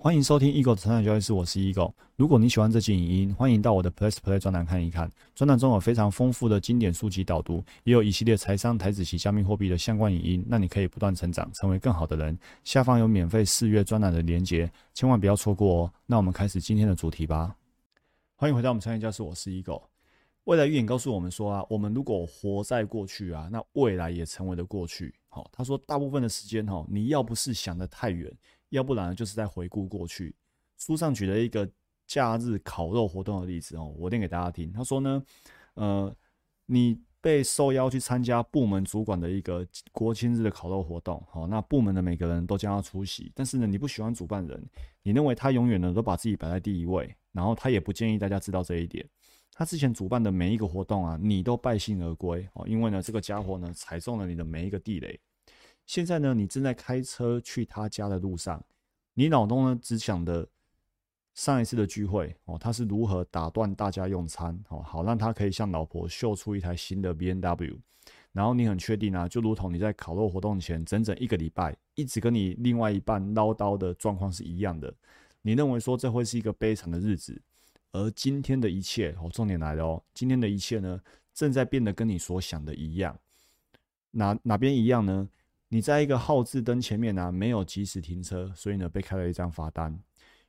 欢迎收听 Eagle 的成长交易室，我是 Eagle。如果你喜欢这期影音，欢迎到我的 Plus Play 专栏看一看。专栏中有非常丰富的经典书籍导读，也有一系列财商、台子及加密货币的相关影音，让你可以不断成长，成为更好的人。下方有免费试阅专栏的连结，千万不要错过哦。那我们开始今天的主题吧。欢迎回到我们商业教室，我是 Eagle。未来预言告诉我们说啊，我们如果活在过去啊，那未来也成为了过去。好，他说大部分的时间哈，你要不是想得太远。要不然就是在回顾过去。书上举了一个假日烤肉活动的例子哦，我念给大家听。他说呢，呃，你被受邀去参加部门主管的一个国庆日的烤肉活动，好，那部门的每个人都将要出席。但是呢，你不喜欢主办人，你认为他永远呢都把自己摆在第一位，然后他也不建议大家知道这一点。他之前主办的每一个活动啊，你都败兴而归哦，因为呢，这个家伙呢踩中了你的每一个地雷。现在呢，你正在开车去他家的路上，你脑中呢只想的上一次的聚会哦，他是如何打断大家用餐哦，好让他可以向老婆秀出一台新的 B N W，然后你很确定啊，就如同你在烤肉活动前整整一个礼拜一直跟你另外一半唠叨的状况是一样的，你认为说这会是一个悲惨的日子，而今天的一切哦，重点来了哦，今天的一切呢正在变得跟你所想的一样，哪哪边一样呢？你在一个号字灯前面呢，没有及时停车，所以呢被开了一张罚单。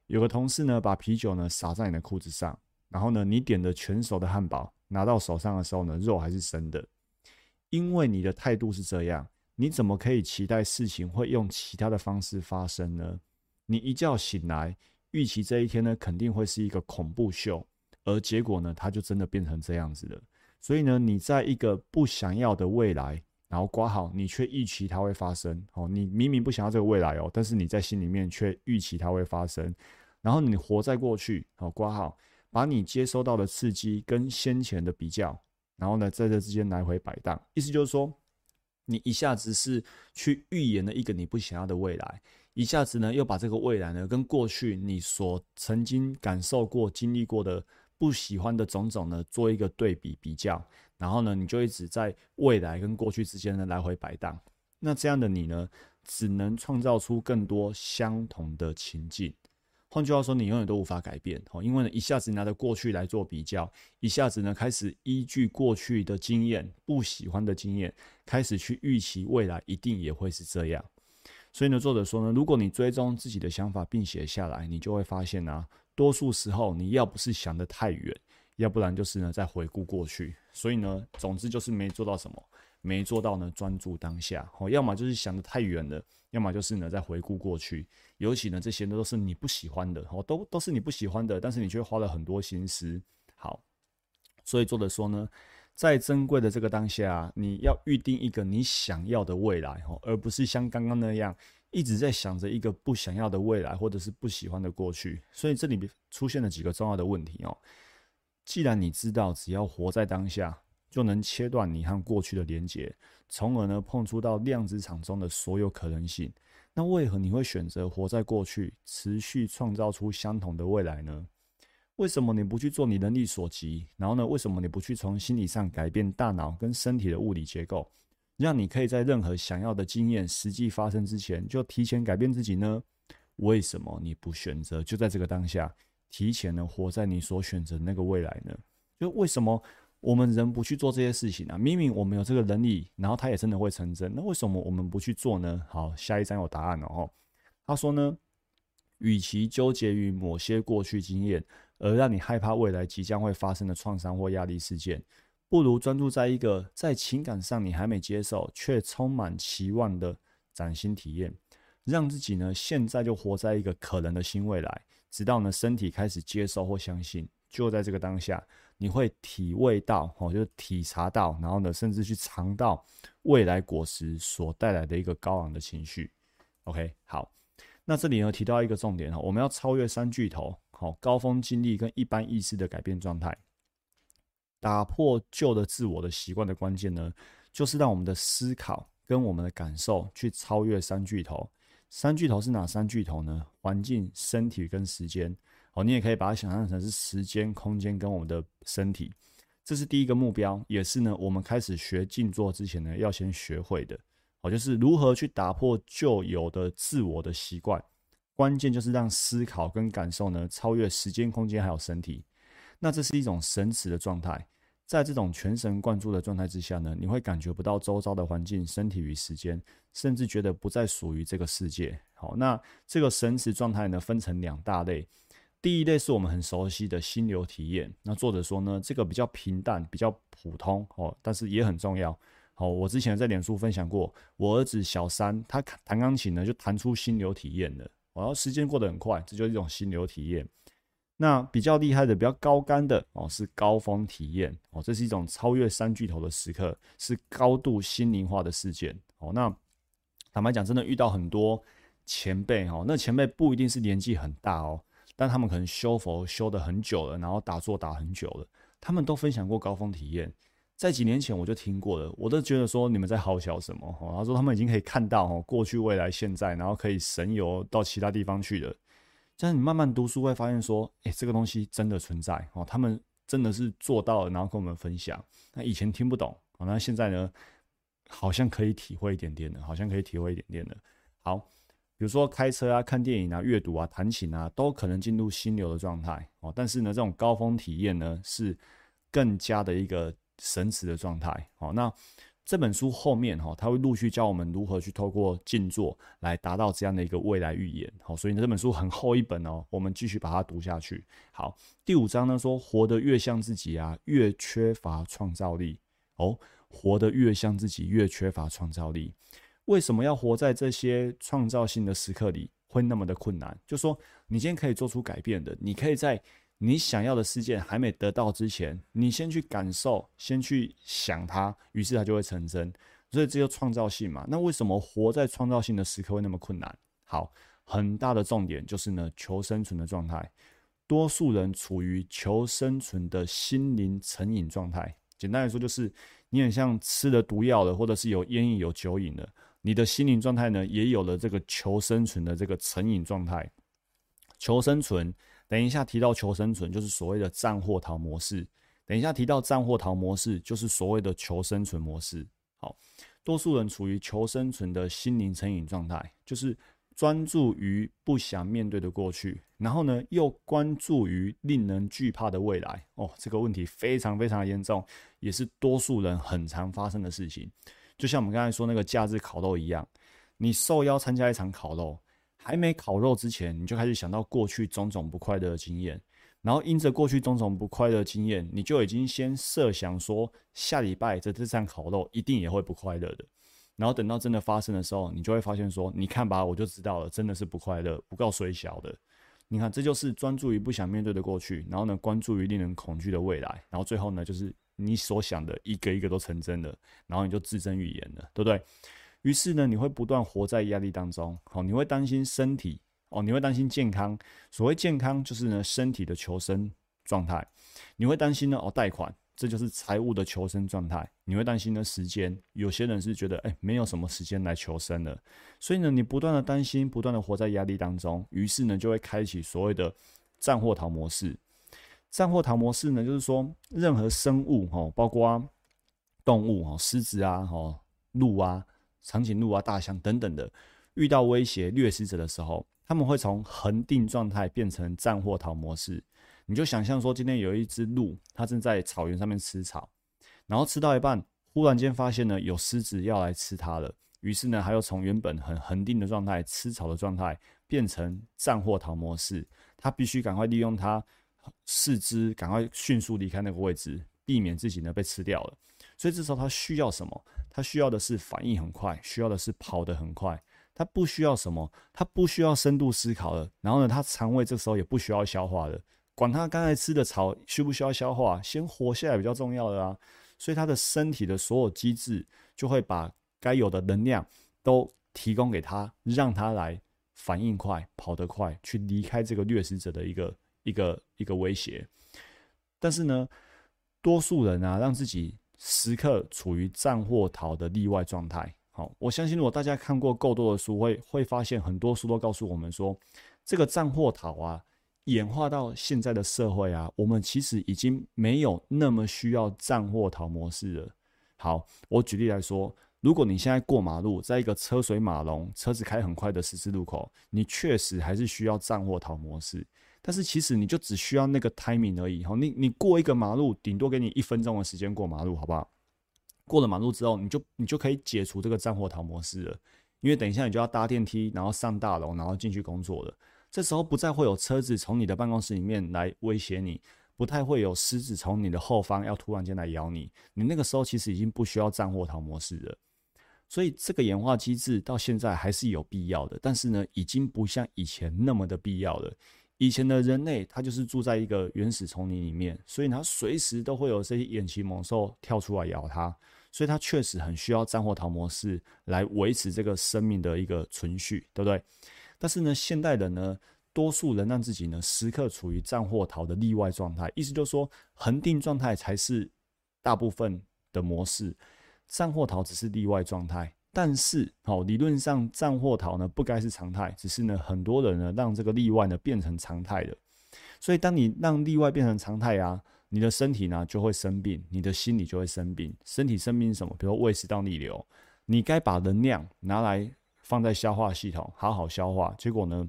有个同事呢把啤酒呢洒在你的裤子上，然后呢你点的全熟的汉堡拿到手上的时候呢肉还是生的。因为你的态度是这样，你怎么可以期待事情会用其他的方式发生呢？你一觉醒来，预期这一天呢肯定会是一个恐怖秀，而结果呢它就真的变成这样子了。所以呢你在一个不想要的未来。然后刮好，你却预期它会发生。哦，你明明不想要这个未来哦，但是你在心里面却预期它会发生。然后你活在过去，好刮好，把你接收到的刺激跟先前的比较，然后呢，在这之间来回摆荡。意思就是说，你一下子是去预言了一个你不想要的未来，一下子呢又把这个未来呢跟过去你所曾经感受过、经历过的不喜欢的种种呢做一个对比比较。然后呢，你就一直在未来跟过去之间呢来回摆荡。那这样的你呢，只能创造出更多相同的情境。换句话说，你永远都无法改变哦，因为呢，一下子拿着过去来做比较，一下子呢开始依据过去的经验、不喜欢的经验，开始去预期未来一定也会是这样。所以呢，作者说呢，如果你追踪自己的想法并写下来，你就会发现呢，多数时候你要不是想得太远。要不然就是呢，在回顾过去，所以呢，总之就是没做到什么，没做到呢，专注当下。哦，要么就是想的太远了，要么就是呢，在回顾过去。尤其呢，这些呢都是你不喜欢的，哦，都都是你不喜欢的，但是你却花了很多心思。好，所以作者说呢，在珍贵的这个当下，你要预定一个你想要的未来，哦，而不是像刚刚那样一直在想着一个不想要的未来，或者是不喜欢的过去。所以这里面出现了几个重要的问题哦。既然你知道，只要活在当下，就能切断你和过去的连接，从而呢碰触到量子场中的所有可能性，那为何你会选择活在过去，持续创造出相同的未来呢？为什么你不去做你能力所及？然后呢，为什么你不去从心理上改变大脑跟身体的物理结构，让你可以在任何想要的经验实际发生之前，就提前改变自己呢？为什么你不选择就在这个当下？提前呢，活在你所选择那个未来呢？就为什么我们人不去做这些事情呢？明明我们有这个能力，然后它也真的会成真，那为什么我们不去做呢？好，下一章有答案了哦。他说呢，与其纠结于某些过去经验，而让你害怕未来即将会发生的创伤或压力事件，不如专注在一个在情感上你还没接受却充满期望的崭新体验，让自己呢现在就活在一个可能的新未来。直到呢，身体开始接受或相信，就在这个当下，你会体味到，哦，就体察到，然后呢，甚至去尝到未来果实所带来的一个高昂的情绪。OK，好，那这里呢提到一个重点哈，我们要超越三巨头，好，高峰经历跟一般意识的改变状态，打破旧的自我的习惯的关键呢，就是让我们的思考跟我们的感受去超越三巨头。三巨头是哪三巨头呢？环境、身体跟时间。好，你也可以把它想象成是时间、空间跟我们的身体。这是第一个目标，也是呢我们开始学静坐之前呢要先学会的。好，就是如何去打破旧有的自我的习惯。关键就是让思考跟感受呢超越时间、空间还有身体。那这是一种神驰的状态，在这种全神贯注的状态之下呢，你会感觉不到周遭的环境、身体与时间，甚至觉得不再属于这个世界。好，那这个神驰状态呢，分成两大类。第一类是我们很熟悉的心流体验。那作者说呢，这个比较平淡、比较普通哦，但是也很重要。好，我之前在脸书分享过，我儿子小三，他弹钢琴呢，就弹出心流体验了。然后时间过得很快，这就是一种心流体验。那比较厉害的、比较高干的哦，是高峰体验哦，这是一种超越三巨头的时刻，是高度心灵化的事件哦。那坦白讲，真的遇到很多前辈哈，那前辈不一定是年纪很大哦。但他们可能修佛修的很久了，然后打坐打很久了，他们都分享过高峰体验。在几年前我就听过了，我都觉得说你们在好笑什么？他说他们已经可以看到哦，过去、未来、现在，然后可以神游到其他地方去了。但是你慢慢读书会发现说，哎，这个东西真的存在哦，他们真的是做到了，然后跟我们分享。那以前听不懂，那现在呢，好像可以体会一点点的，好像可以体会一点点的。好。比如说开车啊、看电影啊、阅读啊、弹琴啊，都可能进入心流的状态哦。但是呢，这种高峰体验呢，是更加的一个神驰的状态哦。那这本书后面哈，它会陆续教我们如何去透过静坐来达到这样的一个未来预言。好，所以，这本书很厚一本哦，我们继续把它读下去。好，第五章呢说，活得越像自己啊，越缺乏创造力哦。活得越像自己，越缺乏创造力。为什么要活在这些创造性的时刻里会那么的困难？就说你今天可以做出改变的，你可以在你想要的事件还没得到之前，你先去感受，先去想它，于是它就会成真。所以这就创造性嘛。那为什么活在创造性的时刻会那么困难？好，很大的重点就是呢，求生存的状态，多数人处于求生存的心灵成瘾状态。简单来说，就是你很像吃了毒药了，或者是有烟瘾、有酒瘾了。你的心灵状态呢，也有了这个求生存的这个成瘾状态。求生存，等一下提到求生存，就是所谓的战或逃模式。等一下提到战或逃模式，就是所谓的求生存模式。好，多数人处于求生存的心灵成瘾状态，就是专注于不想面对的过去，然后呢，又关注于令人惧怕的未来。哦，这个问题非常非常严重，也是多数人很常发生的事情。就像我们刚才说那个假日烤肉一样，你受邀参加一场烤肉，还没烤肉之前，你就开始想到过去种种不快乐的经验，然后因着过去种种不快乐的经验，你就已经先设想说下礼拜这这场烤肉一定也会不快乐的，然后等到真的发生的时候，你就会发现说，你看吧，我就知道了，真的是不快乐，不够水小的。你看，这就是专注于不想面对的过去，然后呢，关注于令人恐惧的未来，然后最后呢，就是。你所想的一个一个都成真了，然后你就自证预言了，对不对？于是呢，你会不断活在压力当中，好，你会担心身体哦，你会担心健康。所谓健康，就是呢身体的求生状态。你会担心呢哦贷款，这就是财务的求生状态。你会担心呢时间，有些人是觉得哎没有什么时间来求生了，所以呢你不断的担心，不断的活在压力当中，于是呢就会开启所谓的战或逃模式。战或逃模式呢，就是说，任何生物哈，包括动物哈，狮子啊，哈，鹿啊，长颈鹿啊，大象等等的，遇到威胁掠食者的时候，他们会从恒定状态变成战或逃模式。你就想象说，今天有一只鹿，它正在草原上面吃草，然后吃到一半，忽然间发现呢，有狮子要来吃它了，于是呢，它又从原本很恒定的状态，吃草的状态，变成战或逃模式。它必须赶快利用它。四肢赶快迅速离开那个位置，避免自己呢被吃掉了。所以这时候它需要什么？他需要的是反应很快，需要的是跑得很快。他不需要什么？他不需要深度思考了。然后呢，他肠胃这时候也不需要消化了。管他刚才吃的草需不需要消化，先活下来比较重要的啊。所以他的身体的所有机制就会把该有的能量都提供给他，让他来反应快、跑得快，去离开这个掠食者的一个。一个一个威胁，但是呢，多数人啊，让自己时刻处于战或逃的例外状态。好，我相信如果大家看过够多的书，会会发现很多书都告诉我们说，这个战或逃啊，演化到现在的社会啊，我们其实已经没有那么需要战或逃模式了。好，我举例来说，如果你现在过马路，在一个车水马龙、车子开很快的十字路口，你确实还是需要战或逃模式。但是其实你就只需要那个 timing 而已，哈，你你过一个马路，顶多给你一分钟的时间过马路，好不好？过了马路之后，你就你就可以解除这个战或逃模式了，因为等一下你就要搭电梯，然后上大楼，然后进去工作了。这时候不再会有车子从你的办公室里面来威胁你，不太会有狮子从你的后方要突然间来咬你。你那个时候其实已经不需要战或逃模式了。所以这个演化机制到现在还是有必要的，但是呢，已经不像以前那么的必要了。以前的人类他就是住在一个原始丛林里面，所以他随时都会有这些眼疾猛兽跳出来咬他，所以他确实很需要战或逃模式来维持这个生命的一个存续，对不对？但是呢，现代人呢，多数人让自己呢时刻处于战或逃的例外状态，意思就是说恒定状态才是大部分的模式。战或逃只是例外状态，但是好理论上战或逃呢不该是常态，只是呢很多人呢让这个例外呢变成常态的。所以当你让例外变成常态啊，你的身体呢就会生病，你的心理就会生病。身体生病是什么？比如胃食道逆流，你该把能量拿来放在消化系统，好好消化，结果呢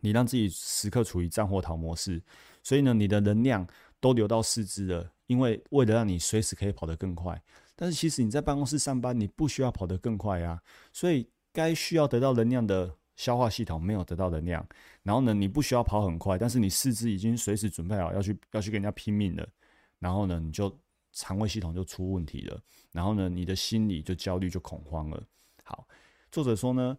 你让自己时刻处于战或逃模式，所以呢你的能量都流到四肢了，因为为了让你随时可以跑得更快。但是其实你在办公室上班，你不需要跑得更快啊，所以该需要得到能量的消化系统没有得到能量，然后呢，你不需要跑很快，但是你四肢已经随时准备好要去要去跟人家拼命了，然后呢，你就肠胃系统就出问题了，然后呢，你的心理就焦虑就恐慌了。好，作者说呢，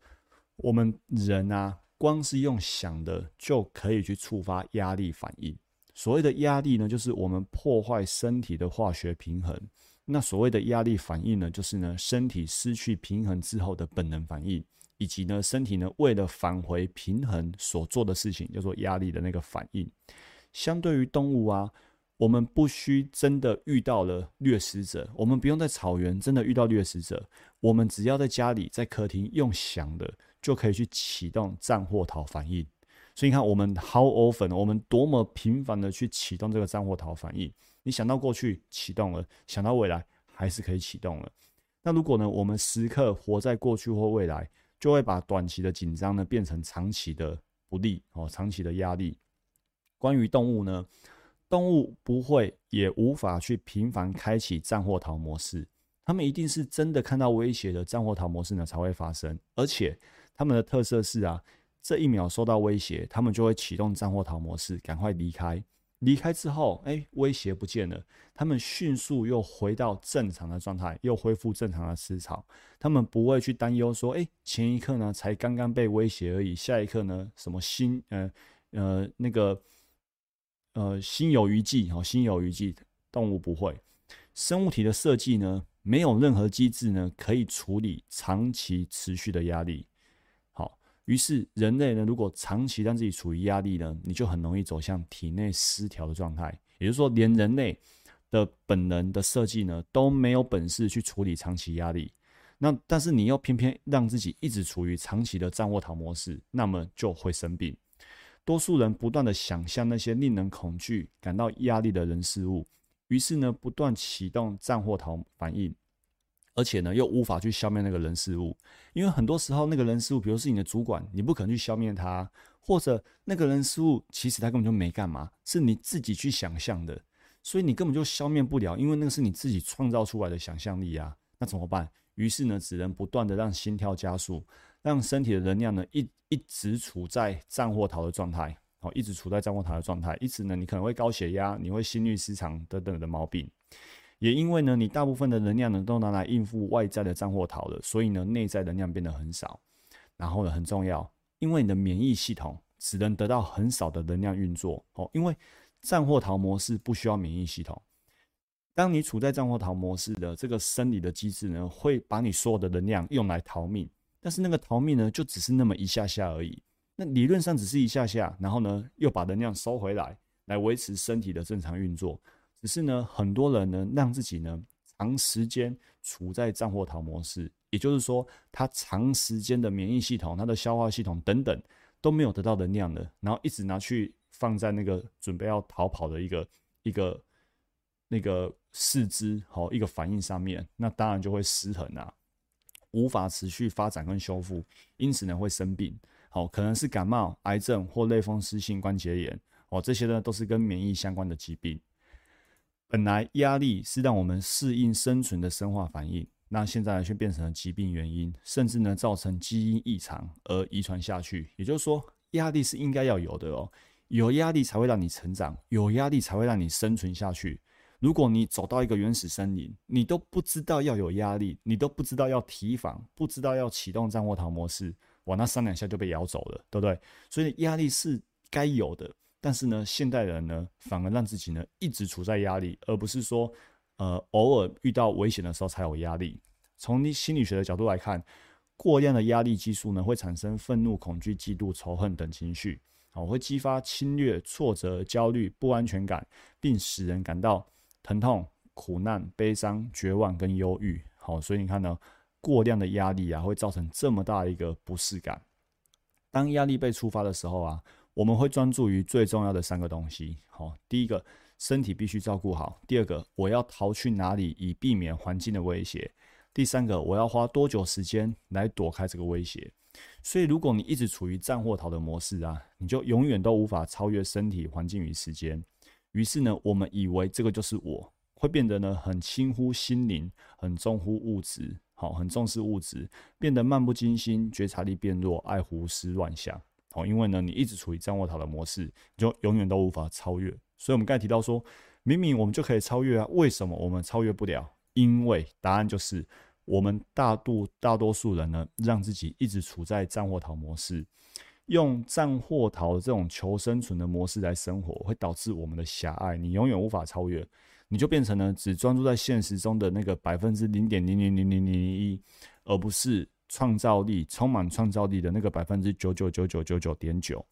我们人啊，光是用想的就可以去触发压力反应。所谓的压力呢，就是我们破坏身体的化学平衡。那所谓的压力反应呢，就是呢身体失去平衡之后的本能反应，以及呢身体呢为了返回平衡所做的事情，叫做压力的那个反应。相对于动物啊，我们不需真的遇到了掠食者，我们不用在草原真的遇到掠食者，我们只要在家里在客厅用想的，就可以去启动战或逃反应。所以你看，我们 how often，我们多么频繁的去启动这个战或逃反应。你想到过去启动了，想到未来还是可以启动了。那如果呢，我们时刻活在过去或未来，就会把短期的紧张呢变成长期的不利哦，长期的压力。关于动物呢，动物不会也无法去频繁开启战或逃模式，他们一定是真的看到威胁的战或逃模式呢才会发生。而且他们的特色是啊，这一秒受到威胁，他们就会启动战或逃模式，赶快离开。离开之后，哎，威胁不见了，他们迅速又回到正常的状态，又恢复正常的思潮。他们不会去担忧说，哎，前一刻呢才刚刚被威胁而已，下一刻呢什么心，呃呃那个，呃心有余悸，哦，心有余悸。动物不会，生物体的设计呢，没有任何机制呢可以处理长期持续的压力。于是，人类呢，如果长期让自己处于压力呢，你就很容易走向体内失调的状态。也就是说，连人类的本能的设计呢，都没有本事去处理长期压力。那但是你又偏偏让自己一直处于长期的战或逃模式，那么就会生病。多数人不断的想象那些令人恐惧、感到压力的人事物，于是呢，不断启动战或逃反应。而且呢，又无法去消灭那个人事物，因为很多时候那个人事物，比如是你的主管，你不可能去消灭他，或者那个人事物其实他根本就没干嘛，是你自己去想象的，所以你根本就消灭不了，因为那个是你自己创造出来的想象力啊。那怎么办？于是呢，只能不断的让心跳加速，让身体的能量呢一一直处在战或逃的状态，哦，一直处在战或逃的状态，一直呢你可能会高血压，你会心律失常等等的毛病。也因为呢，你大部分的能量呢都拿来应付外在的战或逃了，所以呢，内在能量变得很少。然后呢，很重要，因为你的免疫系统只能得到很少的能量运作哦。因为战或逃模式不需要免疫系统。当你处在战或逃模式的这个生理的机制呢，会把你所有的能量用来逃命。但是那个逃命呢，就只是那么一下下而已。那理论上只是一下下，然后呢，又把能量收回来，来维持身体的正常运作。只是呢，很多人呢，让自己呢长时间处在战或逃模式，也就是说，他长时间的免疫系统、他的消化系统等等都没有得到能量的，然后一直拿去放在那个准备要逃跑的一个一个那个四肢好一个反应上面，那当然就会失衡啊。无法持续发展跟修复，因此呢会生病。好，可能是感冒、癌症或类风湿性关节炎。哦，这些呢都是跟免疫相关的疾病。本来压力是让我们适应生存的生化反应，那现在却变成了疾病原因，甚至呢造成基因异常而遗传下去。也就是说，压力是应该要有的哦，有压力才会让你成长，有压力才会让你生存下去。如果你走到一个原始森林，你都不知道要有压力，你都不知道要提防，不知道要启动战或逃模式，哇，那三两下就被咬走了，对不对？所以压力是该有的。但是呢，现代人呢，反而让自己呢一直处在压力，而不是说，呃，偶尔遇到危险的时候才有压力。从你心理学的角度来看，过量的压力激素呢，会产生愤怒、恐惧、嫉妒、仇恨等情绪，好，会激发侵略、挫折、焦虑、不安全感，并使人感到疼痛、苦难、悲伤、绝望跟忧郁。好，所以你看呢，过量的压力啊，会造成这么大一个不适感。当压力被触发的时候啊。我们会专注于最重要的三个东西。好，第一个，身体必须照顾好；第二个，我要逃去哪里以避免环境的威胁；第三个，我要花多久时间来躲开这个威胁。所以，如果你一直处于战或逃的模式啊，你就永远都无法超越身体、环境与时间。于是呢，我们以为这个就是我，会变得呢很轻忽心灵，很重乎物质，好，很重视物质，变得漫不经心，觉察力变弱，爱胡思乱想。哦，因为呢，你一直处于战或逃的模式，你就永远都无法超越。所以，我们刚才提到说，明明我们就可以超越啊，为什么我们超越不了？因为答案就是，我们大度大多数人呢，让自己一直处在战或逃模式，用战或逃这种求生存的模式来生活，会导致我们的狭隘，你永远无法超越，你就变成了只专注在现实中的那个百分之零点零零零零零零一，而不是。创造力充满创造力的那个百分之九九九九九九点九，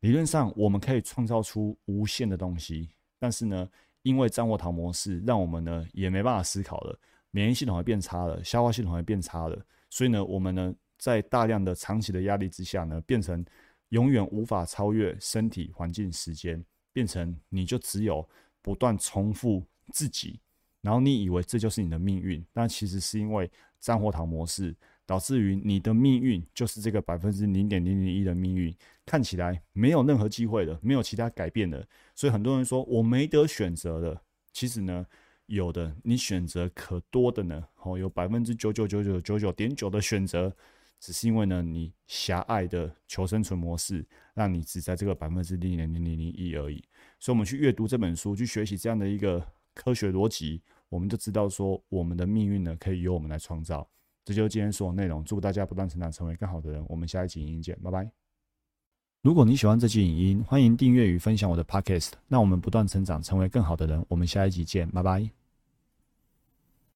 理论上我们可以创造出无限的东西，但是呢，因为战或逃模式，让我们呢也没办法思考了，免疫系统会变差了，消化系统会变差了，所以呢，我们呢在大量的长期的压力之下呢，变成永远无法超越身体、环境、时间，变成你就只有不断重复自己，然后你以为这就是你的命运，但其实是因为战或逃模式。导致于你的命运就是这个百分之零点零零一的命运，看起来没有任何机会的，没有其他改变的，所以很多人说我没得选择的。其实呢，有的你选择可多的呢，哦，有百分之九九九九九九点九的选择，只是因为呢你狭隘的求生存模式，让你只在这个百分之零点零零零一而已。所以，我们去阅读这本书，去学习这样的一个科学逻辑，我们就知道说，我们的命运呢，可以由我们来创造。这就是今天所有内容。祝大家不断成长，成为更好的人。我们下一集影音见，拜拜。如果你喜欢这期影音，欢迎订阅与分享我的 Podcast。让我们不断成长，成为更好的人。我们下一集见，拜拜。